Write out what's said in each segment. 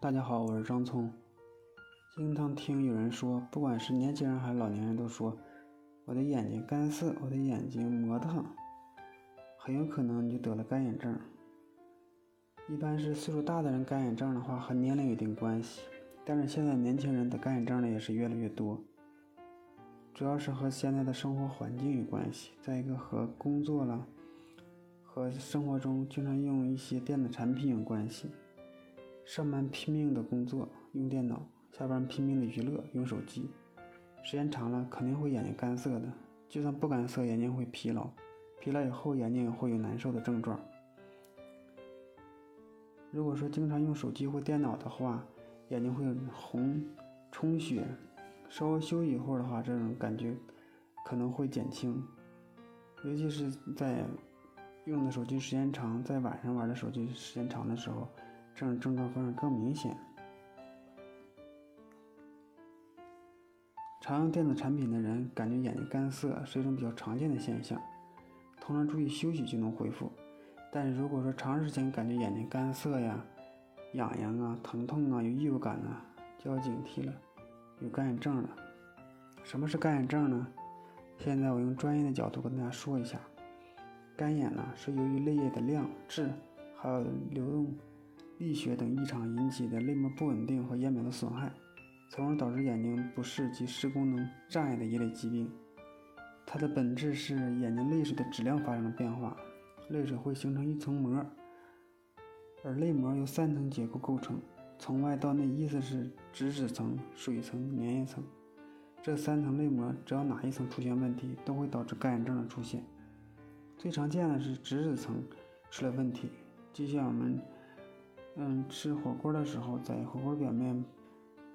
大家好，我是张聪。经常听有人说，不管是年轻人还是老年人，都说我的眼睛干涩，我的眼睛磨得很，很有可能你就得了干眼症。一般是岁数大的人干眼症的话，和年龄有一定关系，但是现在年轻人的干眼症呢也是越来越多，主要是和现在的生活环境有关系，再一个和工作了，和生活中经常用一些电子产品有关系。上班拼命的工作用电脑，下班拼命的娱乐用手机，时间长了肯定会眼睛干涩的。就算不干涩，眼睛会疲劳，疲劳以后眼睛也会有难受的症状。如果说经常用手机或电脑的话，眼睛会红、充血，稍微休息一会儿的话，这种感觉可能会减轻。尤其是在用的手机时间长，在晚上玩的手机时间长的时候。这种症状反而更明显。常用电子产品的人感觉眼睛干涩是一种比较常见的现象，通常注意休息就能恢复。但是如果说长时间感觉眼睛干涩呀、痒痒啊、疼痛啊、有异物感啊，就要警惕了，有干眼症了。什么是干眼症呢？现在我用专业的角度跟大家说一下，干眼呢是由于泪液的量、质还有流动。溢血等异常引起的泪膜不稳定和眼表的损害，从而导致眼睛不适及视功能障碍的一类疾病。它的本质是眼睛泪水的质量发生了变化，泪水会形成一层膜，而泪膜由三层结构构成，从外到内，意思是脂质层、水层、粘液层。这三层泪膜只要哪一层出现问题，都会导致干眼症的出现。最常见的是脂质层出了问题，就像我们。嗯，吃火锅的时候，在火锅表面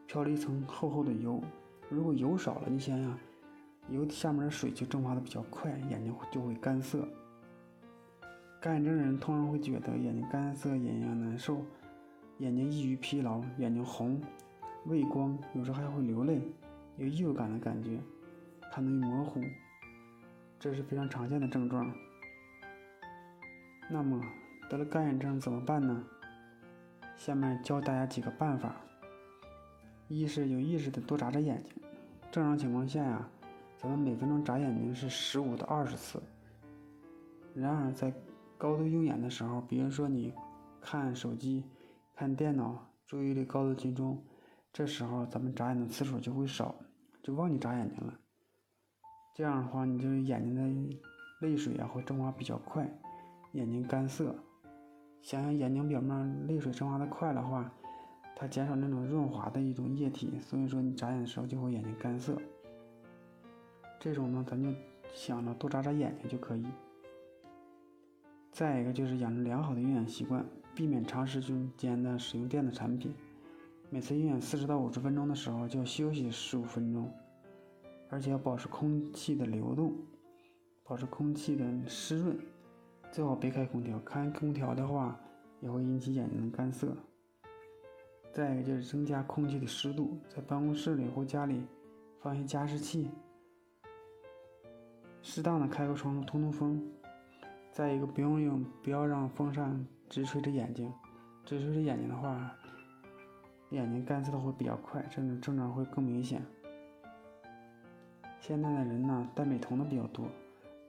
飘了一层厚厚的油。如果油少了，你想想，油下面的水就蒸发的比较快，眼睛就会干涩。干眼症人通常会觉得眼睛干涩、眼睛难受、眼睛易于疲劳、眼睛红、畏光，有时候还会流泪，有异物感的感觉，看得模糊，这是非常常见的症状。那么得了干眼症怎么办呢？下面教大家几个办法：一是有意识的多眨眨眼睛。正常情况下呀，咱们每分钟眨眼睛是十五到二十次。然而在高度用眼的时候，比如说你看手机、看电脑，注意力高度集中，这时候咱们眨眼的次数就会少，就忘记眨眼睛了。这样的话，你就眼睛的泪水啊会蒸发比较快，眼睛干涩。想想眼睛表面泪水蒸发的快的话，它减少那种润滑的一种液体，所以说你眨眼的时候就会眼睛干涩。这种呢，咱就想着多眨眨眼睛就可以。再一个就是养成良好的用眼习惯，避免长时间的使用电子产品。每次用眼四十到五十分钟的时候就要休息十五分钟，而且要保持空气的流动，保持空气的湿润。最好别开空调，开空调的话也会引起眼睛的干涩。再一个就是增加空气的湿度，在办公室里或家里放些加湿器，适当的开个窗户通通风。再一个不用用，不要让风扇直吹着眼睛，直吹着眼睛的话，眼睛干涩的会比较快，这种症状会更明显。现在的人呢，戴美瞳的比较多，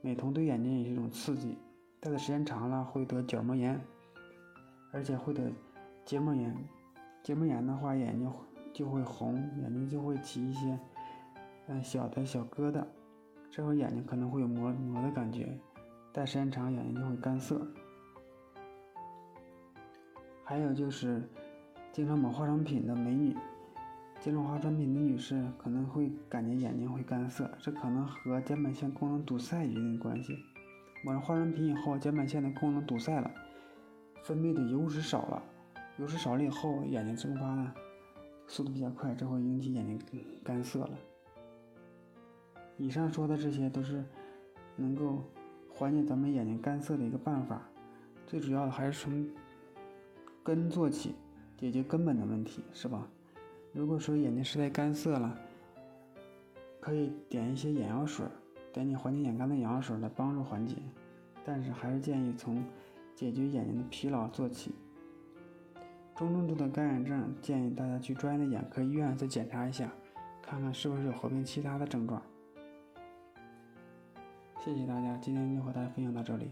美瞳对眼睛也是一种刺激。戴的时间长了会得角膜炎，而且会得结膜炎。结膜炎的话，眼睛就会红，眼睛就会起一些嗯小的小疙瘩，这会眼睛可能会有磨磨的感觉。戴时间长，眼睛就会干涩。还有就是经常抹化妆品的美女，经常化妆品的女士可能会感觉眼睛会干涩，这可能和睑板腺功能堵塞有一定关系。抹上化妆品以后，睑板腺的功能堵塞了，分泌的油脂少了，油脂少了以后，眼睛蒸发呢速度比较快，这会引起眼睛干涩了。以上说的这些都是能够缓解咱们眼睛干涩的一个办法，最主要的还是从根做起，解决根本的问题，是吧？如果说眼睛实在干涩了，可以点一些眼药水。点点缓解眼干的眼药水来帮助缓解，但是还是建议从解决眼睛的疲劳做起。中重度的干眼症，建议大家去专业的眼科医院再检查一下，看看是不是有合并其他的症状。谢谢大家，今天就和大家分享到这里。